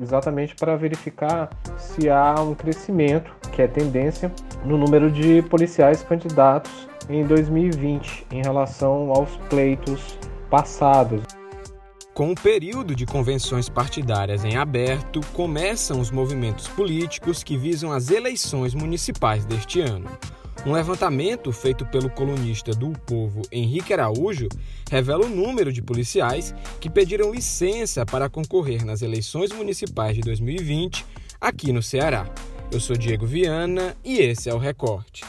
exatamente para verificar se há um crescimento, que é tendência, no número de policiais candidatos em 2020 em relação aos pleitos passados. Com o período de convenções partidárias em aberto, começam os movimentos políticos que visam as eleições municipais deste ano. Um levantamento feito pelo colunista do Povo Henrique Araújo revela o número de policiais que pediram licença para concorrer nas eleições municipais de 2020 aqui no Ceará. Eu sou Diego Viana e esse é o Recorte.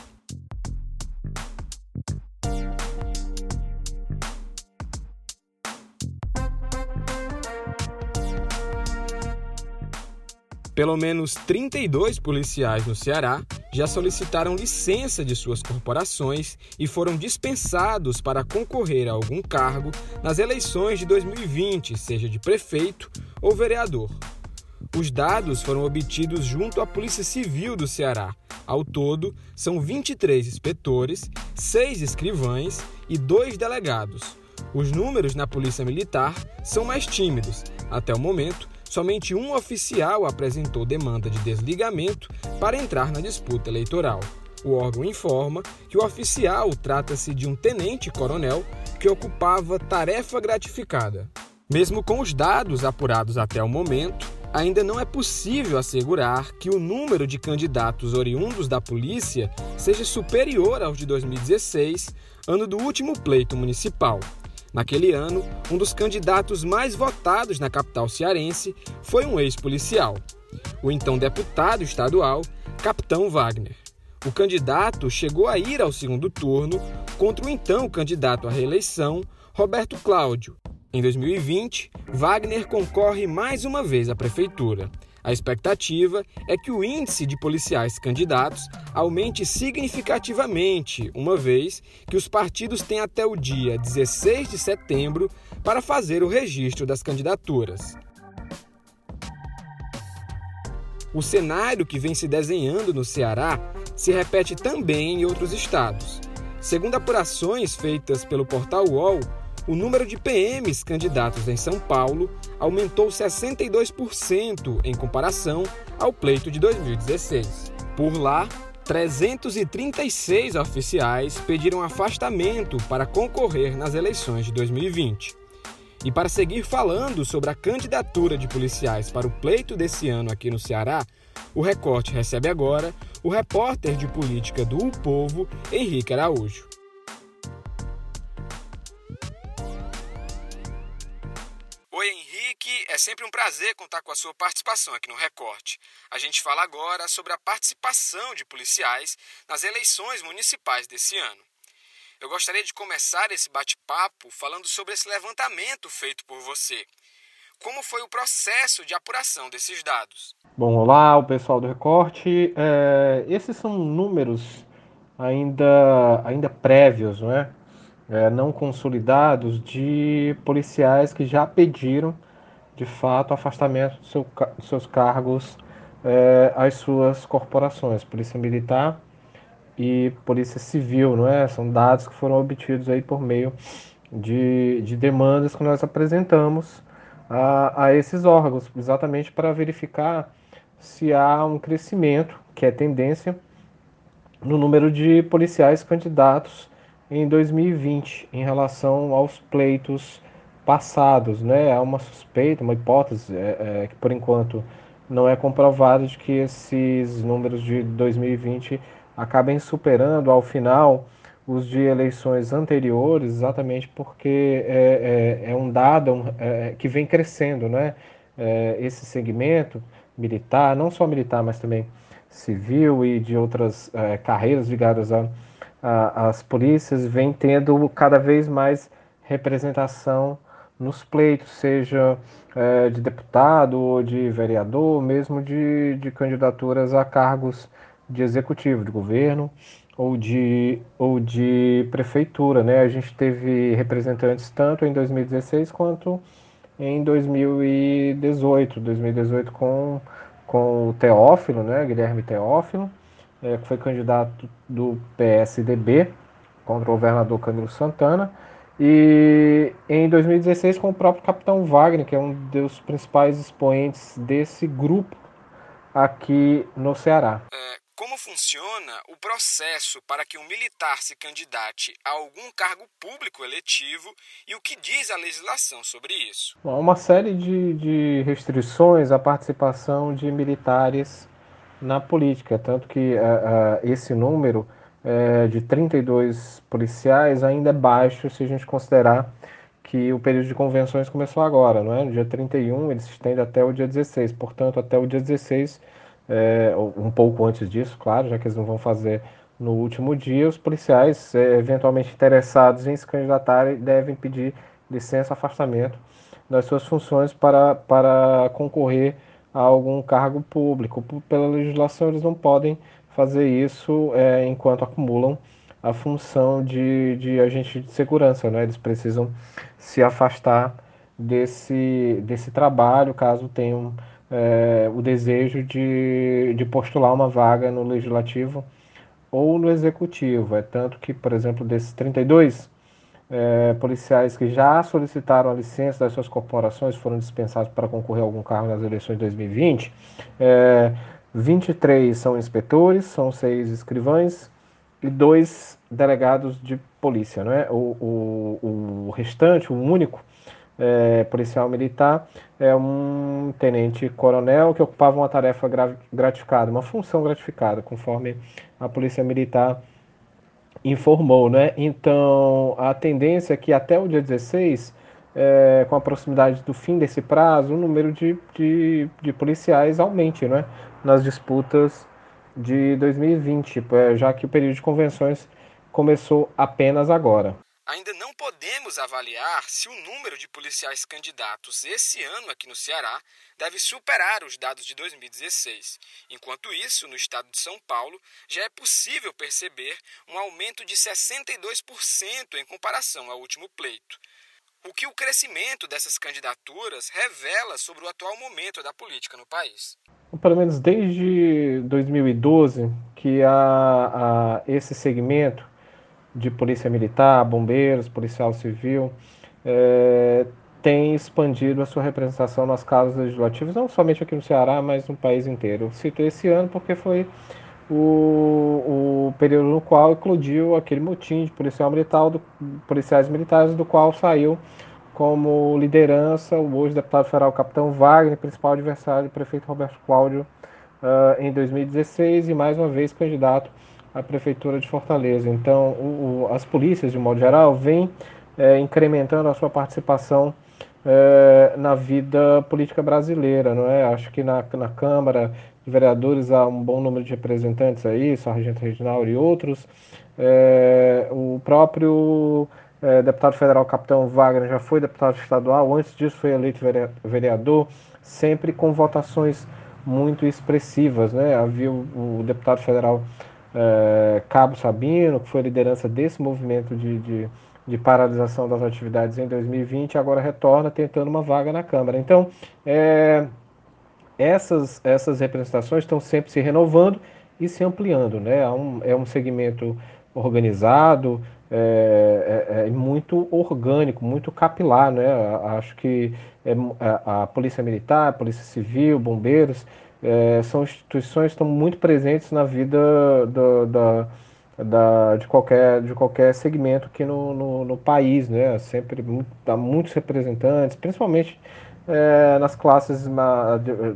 Pelo menos 32 policiais no Ceará já solicitaram licença de suas corporações e foram dispensados para concorrer a algum cargo nas eleições de 2020, seja de prefeito ou vereador. Os dados foram obtidos junto à Polícia Civil do Ceará. Ao todo, são 23 inspetores, 6 escrivães e 2 delegados. Os números na Polícia Militar são mais tímidos. Até o momento, somente um oficial apresentou demanda de desligamento para entrar na disputa eleitoral. O órgão informa que o oficial trata-se de um tenente-coronel que ocupava tarefa gratificada. Mesmo com os dados apurados até o momento, ainda não é possível assegurar que o número de candidatos oriundos da polícia seja superior aos de 2016, ano do último pleito municipal. Naquele ano, um dos candidatos mais votados na capital cearense foi um ex-policial, o então deputado estadual, Capitão Wagner. O candidato chegou a ir ao segundo turno contra o então candidato à reeleição, Roberto Cláudio. Em 2020, Wagner concorre mais uma vez à prefeitura. A expectativa é que o índice de policiais candidatos aumente significativamente, uma vez que os partidos têm até o dia 16 de setembro para fazer o registro das candidaturas. O cenário que vem se desenhando no Ceará se repete também em outros estados. Segundo apurações feitas pelo portal UOL, o número de PMs candidatos em São Paulo aumentou 62% em comparação ao pleito de 2016. Por lá, 336 oficiais pediram afastamento para concorrer nas eleições de 2020. E para seguir falando sobre a candidatura de policiais para o pleito desse ano aqui no Ceará, o Recorte recebe agora o repórter de política do o Povo, Henrique Araújo. Sempre um prazer contar com a sua participação aqui no Recorte. A gente fala agora sobre a participação de policiais nas eleições municipais desse ano. Eu gostaria de começar esse bate-papo falando sobre esse levantamento feito por você. Como foi o processo de apuração desses dados? Bom, olá, o pessoal do Recorte. É, esses são números ainda, ainda prévios, não é? é? Não consolidados de policiais que já pediram de fato, afastamento de seu, seus cargos é, às suas corporações, Polícia Militar e Polícia Civil, não é? São dados que foram obtidos aí por meio de, de demandas que nós apresentamos a, a esses órgãos, exatamente para verificar se há um crescimento, que é tendência, no número de policiais candidatos em 2020 em relação aos pleitos passados, né? Há uma suspeita, uma hipótese é, é, que por enquanto não é comprovada de que esses números de 2020 acabem superando ao final os de eleições anteriores, exatamente porque é, é, é um dado é, que vem crescendo, né? É, esse segmento militar, não só militar, mas também civil e de outras é, carreiras ligadas às polícias, vem tendo cada vez mais representação nos pleitos, seja é, de deputado ou de vereador, mesmo de, de candidaturas a cargos de executivo, de governo ou de, ou de prefeitura. Né? A gente teve representantes tanto em 2016 quanto em 2018. 2018 com, com o Teófilo, né? Guilherme Teófilo, é, que foi candidato do PSDB contra o governador Camilo Santana E em 2016 com o próprio Capitão Wagner, que é um dos principais expoentes desse grupo aqui no Ceará. É, como funciona o processo para que um militar se candidate a algum cargo público eletivo e o que diz a legislação sobre isso? Há uma série de, de restrições à participação de militares na política, tanto que uh, uh, esse número uh, de 32 policiais ainda é baixo se a gente considerar que o período de convenções começou agora, não é? No dia 31 ele se estende até o dia 16, portanto, até o dia 16, é, um pouco antes disso, claro, já que eles não vão fazer no último dia, os policiais é, eventualmente interessados em se candidatarem devem pedir licença, afastamento das suas funções para, para concorrer a algum cargo público. Pela legislação, eles não podem fazer isso é, enquanto acumulam a função de, de agente de segurança. Né? Eles precisam se afastar desse, desse trabalho caso tenham é, o desejo de, de postular uma vaga no legislativo ou no executivo. É tanto que, por exemplo, desses 32 é, policiais que já solicitaram a licença das suas corporações foram dispensados para concorrer a algum cargo nas eleições de 2020. É, 23 são inspetores, são seis escrivães e dois delegados de polícia. Não é? o, o, o restante, o único é, policial militar, é um tenente-coronel que ocupava uma tarefa gratificada, uma função gratificada, conforme a polícia militar informou, né? Então, a tendência é que até o dia 16, é, com a proximidade do fim desse prazo, o número de, de, de policiais aumente, né? Nas disputas de 2020, é, já que o período de convenções começou apenas agora. Ainda não podemos avaliar se o número de policiais candidatos esse ano aqui no Ceará deve superar os dados de 2016. Enquanto isso, no estado de São Paulo, já é possível perceber um aumento de 62% em comparação ao último pleito. O que o crescimento dessas candidaturas revela sobre o atual momento da política no país? Pelo menos desde 2012 que a, esse segmento de polícia militar, bombeiros, policial civil, é, tem expandido a sua representação nas casas legislativas, não somente aqui no Ceará, mas no país inteiro. Eu cito esse ano porque foi o, o período no qual eclodiu aquele motim de policial militar, do, policiais militares, do qual saiu como liderança o hoje deputado federal Capitão Wagner, principal adversário do prefeito Roberto Cláudio uh, em 2016 e mais uma vez candidato à prefeitura de Fortaleza. Então, o, o, as polícias, de modo geral, vêm é, incrementando a sua participação é, na vida política brasileira, não é? Acho que na, na Câmara Vereadores há um bom número de representantes aí, Sargento Reginaldo e outros. É, o próprio é, deputado federal Capitão Wagner já foi deputado estadual, antes disso foi eleito vereador, sempre com votações muito expressivas, né? Havia o, o deputado federal é, Cabo Sabino, que foi liderança desse movimento de, de de paralisação das atividades em 2020, agora retorna tentando uma vaga na Câmara. Então, é, essas, essas representações estão sempre se renovando e se ampliando. Né? É, um, é um segmento organizado, é, é, é, muito orgânico, muito capilar. Né? Acho que é, a, a Polícia Militar, a Polícia Civil, bombeiros, é, são instituições que estão muito presentes na vida do, da da, de, qualquer, de qualquer segmento aqui no, no, no país, né? Sempre há muitos representantes, principalmente é, nas classes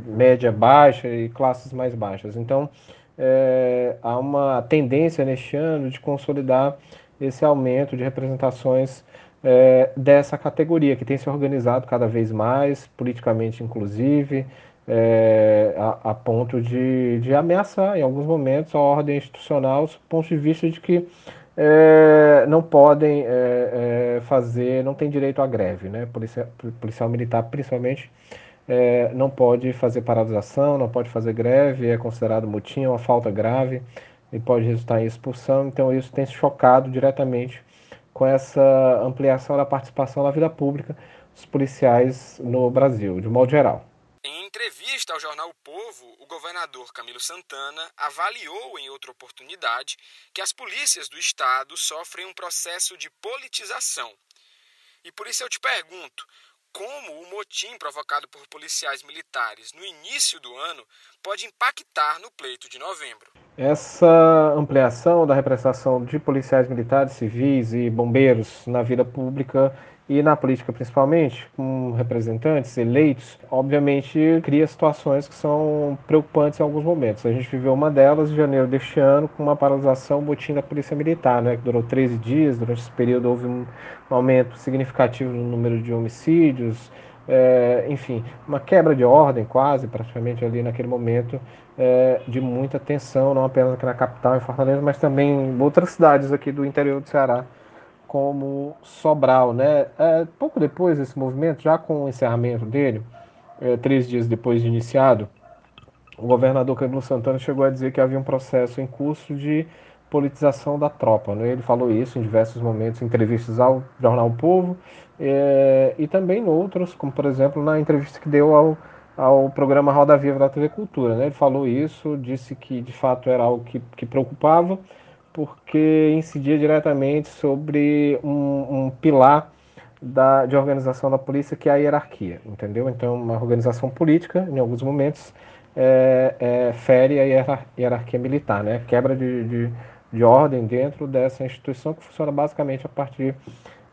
média baixa e classes mais baixas. Então, é, há uma tendência neste ano de consolidar esse aumento de representações é, dessa categoria, que tem se organizado cada vez mais, politicamente inclusive, é, a, a, ponto de, de ameaçar, em alguns momentos, a ordem institucional, do ponto de vista de que é, não podem é, é fazer, não tem direito à greve, né? Policial, policial militar, principalmente, é, não pode fazer paralisação, não pode fazer greve, é considerado motim, é uma falta grave e pode resultar em expulsão. Então, isso tem se chocado diretamente com essa ampliação da participação na vida pública dos policiais no Brasil, de modo geral. Entrevista ao jornal O Povo, o governador Camilo Santana avaliou em outra oportunidade que as polícias do estado sofrem um processo de politização. E por isso eu te pergunto: como o motim provocado por policiais militares no início do ano pode impactar no pleito de novembro? Essa ampliação da representação de policiais militares, civis e bombeiros na vida pública e na política principalmente, com representantes eleitos, obviamente cria situações que são preocupantes em alguns momentos. A gente viveu uma delas em janeiro deste ano com uma paralisação motim da Polícia Militar, né, que durou 13 dias. Durante esse período houve um aumento significativo no número de homicídios, é, enfim, uma quebra de ordem quase, praticamente ali naquele momento, é, de muita tensão, não apenas aqui na capital, em Fortaleza, mas também em outras cidades aqui do interior do Ceará como Sobral, né? É, pouco depois desse movimento, já com o encerramento dele, é, três dias depois de iniciado, o governador Camilo Santana chegou a dizer que havia um processo em curso de politização da tropa. Né? Ele falou isso em diversos momentos, em entrevistas ao jornal o Povo é, e também em outros, como por exemplo na entrevista que deu ao, ao programa Roda Viva da TV Cultura. Né? Ele falou isso, disse que de fato era algo que, que preocupava porque incidia diretamente sobre um, um pilar da, de organização da polícia, que é a hierarquia, entendeu? Então, uma organização política, em alguns momentos, é, é, fere a hierarquia militar, né? Quebra de, de, de, ordem dentro dessa instituição que funciona basicamente a partir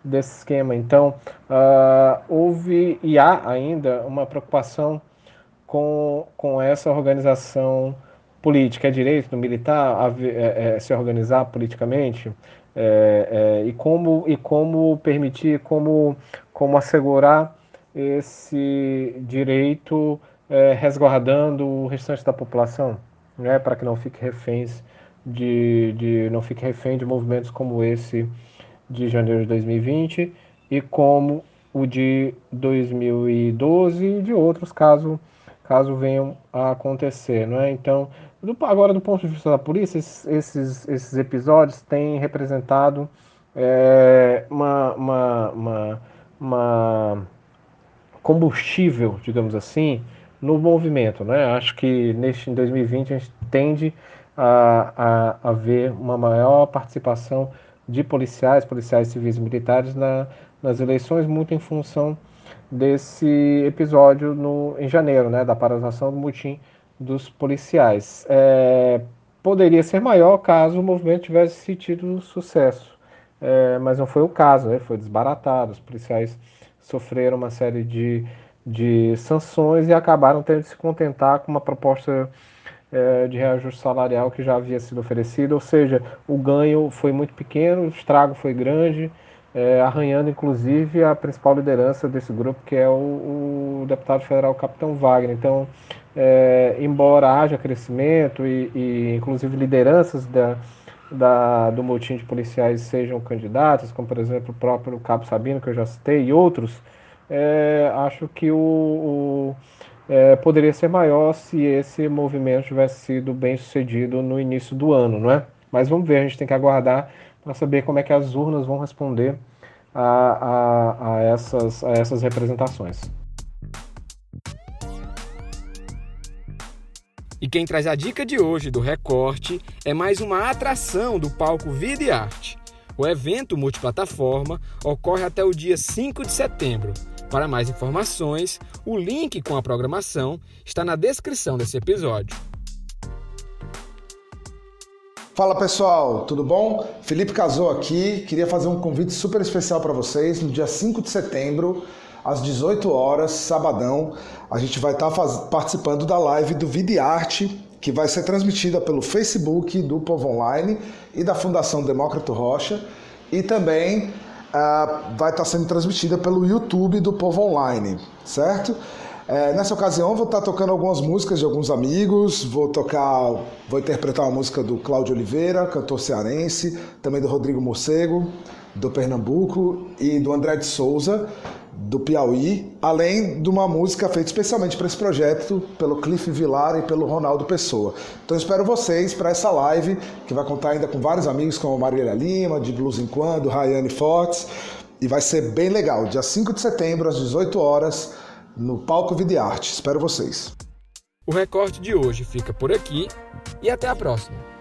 desse esquema. Então, uh, houve e há ainda uma preocupação com, com essa organização política, é direito do militar a, é, é, se organizar politicamente é, é, e como e como permitir, como como assegurar esse direito é, resguardando o restante da população, né, para que não fique reféns de, de não fique refém de movimentos como esse de janeiro de 2020 e como o de 2012 e de outros caso caso venham a acontecer, não é? Então do, agora, do ponto de vista da polícia, esses, esses episódios têm representado é, uma, uma, uma, uma, combustível, digamos assim, no movimento. Né? Acho que neste, em 2020 a gente tende a, a, a ver uma maior participação de policiais, policiais civis e militares na, nas eleições, muito em função desse episódio no, em janeiro, né, da paralisação do mutim dos policiais. É, poderia ser maior caso o movimento tivesse tido sucesso, é, mas não foi o caso, né? foi desbaratado. Os policiais sofreram uma série de, de sanções e acabaram tendo de se contentar com uma proposta é, de reajuste salarial que já havia sido oferecida, ou seja, o ganho foi muito pequeno, o estrago foi grande. É, arranhando inclusive a principal liderança desse grupo, que é o, o deputado federal Capitão Wagner. Então, é, embora haja crescimento e, e inclusive lideranças da, da, do motim de policiais sejam candidatos, como por exemplo o próprio Cabo Sabino, que eu já citei, e outros, é, acho que o, o é, poderia ser maior se esse movimento tivesse sido bem sucedido no início do ano, não é? Mas vamos ver, a gente tem que aguardar para saber como é que as urnas vão responder a, a, a, essas, a essas representações. E quem traz a dica de hoje do recorte é mais uma atração do palco Vida e Arte. O evento multiplataforma ocorre até o dia 5 de setembro. Para mais informações, o link com a programação está na descrição desse episódio. Fala pessoal, tudo bom? Felipe Casou aqui. Queria fazer um convite super especial para vocês no dia 5 de setembro às 18 horas, sabadão, a gente vai estar tá participando da live do Videarte, que vai ser transmitida pelo Facebook do Povo Online e da Fundação Demócrito Rocha, e também uh, vai estar tá sendo transmitida pelo YouTube do Povo Online, certo? É, nessa ocasião vou estar tá tocando algumas músicas de alguns amigos, vou tocar, vou interpretar uma música do Cláudio Oliveira, cantor cearense, também do Rodrigo Morcego, do Pernambuco e do André de Souza, do Piauí, além de uma música feita especialmente para esse projeto pelo Cliff Vilar e pelo Ronaldo Pessoa. Então espero vocês para essa live que vai contar ainda com vários amigos como Marília Lima, de Blues em Quando, Rayane Fortes, e vai ser bem legal. Dia 5 de setembro às 18 horas no Palco Vida Arte. Espero vocês. O recorte de hoje fica por aqui e até a próxima.